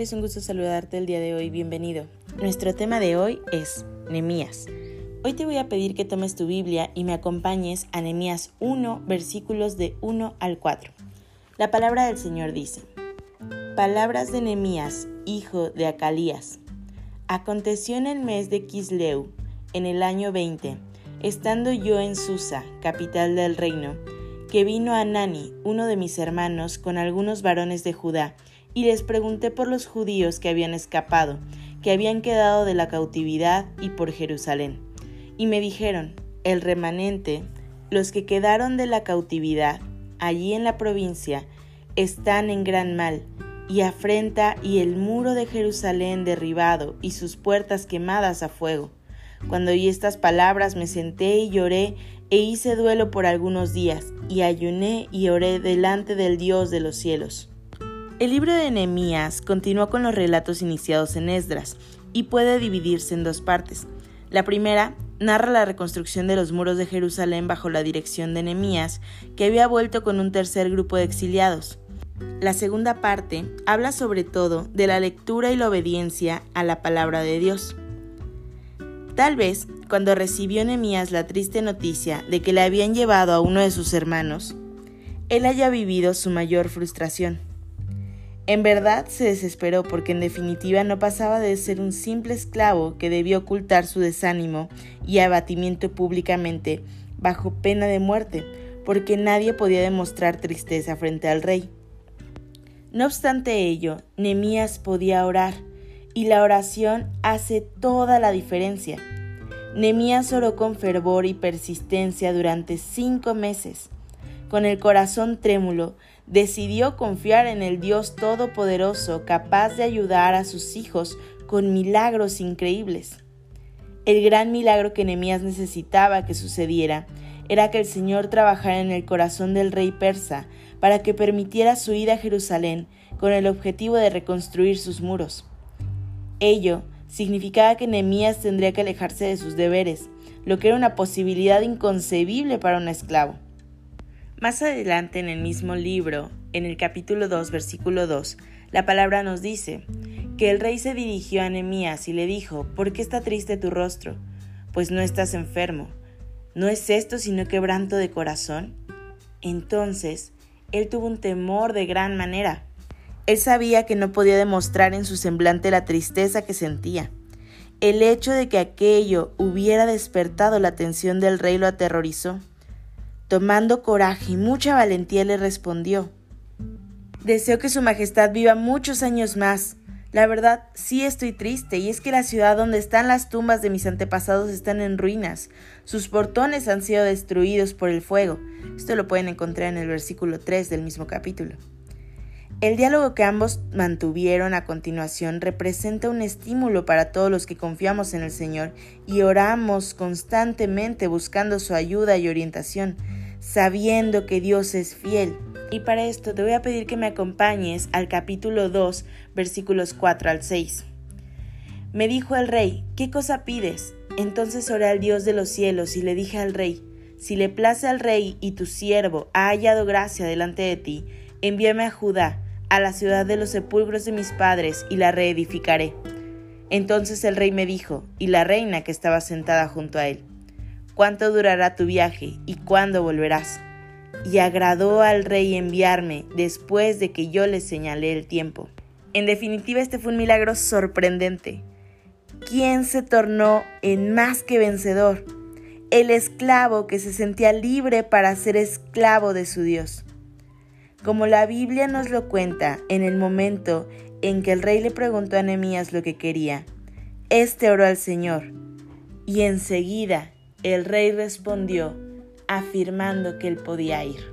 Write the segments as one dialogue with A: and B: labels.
A: Es un gusto saludarte el día de hoy. Bienvenido. Nuestro tema de hoy es Nemías. Hoy te voy a pedir que tomes tu Biblia y me acompañes a Nemías 1, versículos de 1 al 4. La palabra del Señor dice: Palabras de Nemías, hijo de Acalías. Aconteció en el mes de Kisleu, en el año 20, estando yo en Susa, capital del reino, que vino Anani, uno de mis hermanos, con algunos varones de Judá, y les pregunté por los judíos que habían escapado, que habían quedado de la cautividad y por Jerusalén. Y me dijeron, el remanente, los que quedaron de la cautividad, allí en la provincia, están en gran mal, y afrenta y el muro de Jerusalén derribado y sus puertas quemadas a fuego. Cuando oí estas palabras me senté y lloré e hice duelo por algunos días, y ayuné y oré delante del Dios de los cielos. El libro de Nehemías continúa con los relatos iniciados en Esdras y puede dividirse en dos partes. La primera narra la reconstrucción de los muros de Jerusalén bajo la dirección de Nehemías, que había vuelto con un tercer grupo de exiliados. La segunda parte habla sobre todo de la lectura y la obediencia a la palabra de Dios. Tal vez, cuando recibió Nehemías la triste noticia de que le habían llevado a uno de sus hermanos, él haya vivido su mayor frustración. En verdad se desesperó porque en definitiva no pasaba de ser un simple esclavo que debió ocultar su desánimo y abatimiento públicamente bajo pena de muerte, porque nadie podía demostrar tristeza frente al rey. No obstante ello, Nemías podía orar, y la oración hace toda la diferencia. Nemías oró con fervor y persistencia durante cinco meses. Con el corazón trémulo, decidió confiar en el Dios Todopoderoso capaz de ayudar a sus hijos con milagros increíbles. El gran milagro que Nehemías necesitaba que sucediera era que el Señor trabajara en el corazón del rey persa para que permitiera su ida a Jerusalén con el objetivo de reconstruir sus muros. Ello significaba que Nehemías tendría que alejarse de sus deberes, lo que era una posibilidad inconcebible para un esclavo. Más adelante en el mismo libro, en el capítulo 2, versículo 2, la palabra nos dice que el rey se dirigió a Nehemías y le dijo, ¿por qué está triste tu rostro? Pues no estás enfermo. ¿No es esto sino quebranto de corazón? Entonces, él tuvo un temor de gran manera. Él sabía que no podía demostrar en su semblante la tristeza que sentía. El hecho de que aquello hubiera despertado la atención del rey lo aterrorizó. Tomando coraje y mucha valentía le respondió, Deseo que Su Majestad viva muchos años más. La verdad, sí estoy triste, y es que la ciudad donde están las tumbas de mis antepasados están en ruinas. Sus portones han sido destruidos por el fuego. Esto lo pueden encontrar en el versículo 3 del mismo capítulo. El diálogo que ambos mantuvieron a continuación representa un estímulo para todos los que confiamos en el Señor y oramos constantemente buscando su ayuda y orientación sabiendo que Dios es fiel. Y para esto te voy a pedir que me acompañes al capítulo 2, versículos 4 al 6. Me dijo el rey, ¿qué cosa pides? Entonces oré al Dios de los cielos y le dije al rey, si le place al rey y tu siervo ha hallado gracia delante de ti, envíame a Judá, a la ciudad de los sepulcros de mis padres, y la reedificaré. Entonces el rey me dijo, y la reina que estaba sentada junto a él, cuánto durará tu viaje y cuándo volverás. Y agradó al rey enviarme después de que yo le señalé el tiempo. En definitiva, este fue un milagro sorprendente. ¿Quién se tornó en más que vencedor? El esclavo que se sentía libre para ser esclavo de su Dios. Como la Biblia nos lo cuenta, en el momento en que el rey le preguntó a Nehemías lo que quería, este oró al Señor, y enseguida el rey respondió afirmando que él podía ir.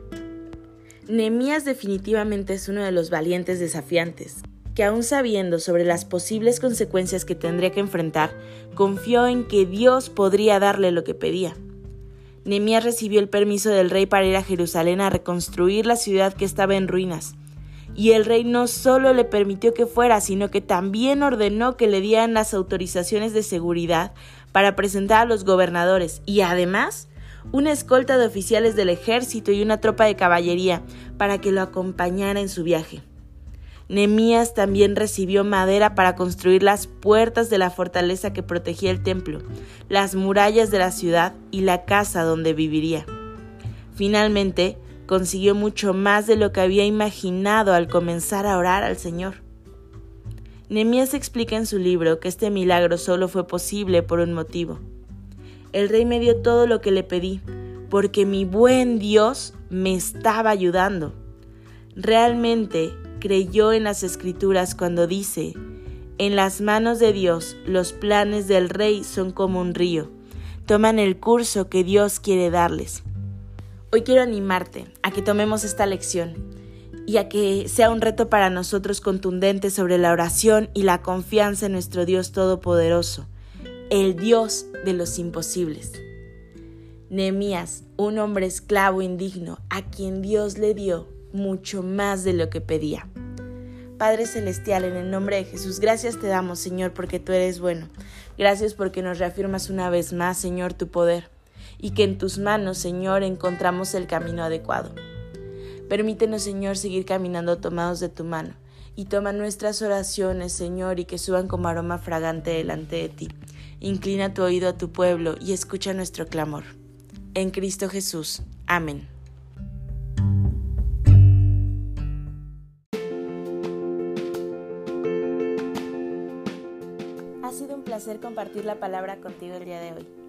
A: Nehemías definitivamente es uno de los valientes desafiantes, que aún sabiendo sobre las posibles consecuencias que tendría que enfrentar, confió en que Dios podría darle lo que pedía. Nehemías recibió el permiso del rey para ir a Jerusalén a reconstruir la ciudad que estaba en ruinas. Y el rey no solo le permitió que fuera, sino que también ordenó que le dieran las autorizaciones de seguridad para presentar a los gobernadores y además una escolta de oficiales del ejército y una tropa de caballería para que lo acompañara en su viaje. Nemías también recibió madera para construir las puertas de la fortaleza que protegía el templo, las murallas de la ciudad y la casa donde viviría. Finalmente, consiguió mucho más de lo que había imaginado al comenzar a orar al Señor. Nemías explica en su libro que este milagro solo fue posible por un motivo. El rey me dio todo lo que le pedí, porque mi buen Dios me estaba ayudando. Realmente creyó en las escrituras cuando dice, en las manos de Dios los planes del rey son como un río, toman el curso que Dios quiere darles. Hoy quiero animarte a que tomemos esta lección y a que sea un reto para nosotros contundente sobre la oración y la confianza en nuestro Dios Todopoderoso, el Dios de los imposibles. Nehemías, un hombre esclavo indigno, a quien Dios le dio mucho más de lo que pedía. Padre Celestial, en el nombre de Jesús, gracias te damos, Señor, porque tú eres bueno. Gracias porque nos reafirmas una vez más, Señor, tu poder, y que en tus manos, Señor, encontramos el camino adecuado. Permítenos, Señor, seguir caminando tomados de tu mano, y toma nuestras oraciones, Señor, y que suban como aroma fragante delante de ti. Inclina tu oído a tu pueblo y escucha nuestro clamor. En Cristo Jesús. Amén. Ha sido un placer compartir la palabra contigo el día de hoy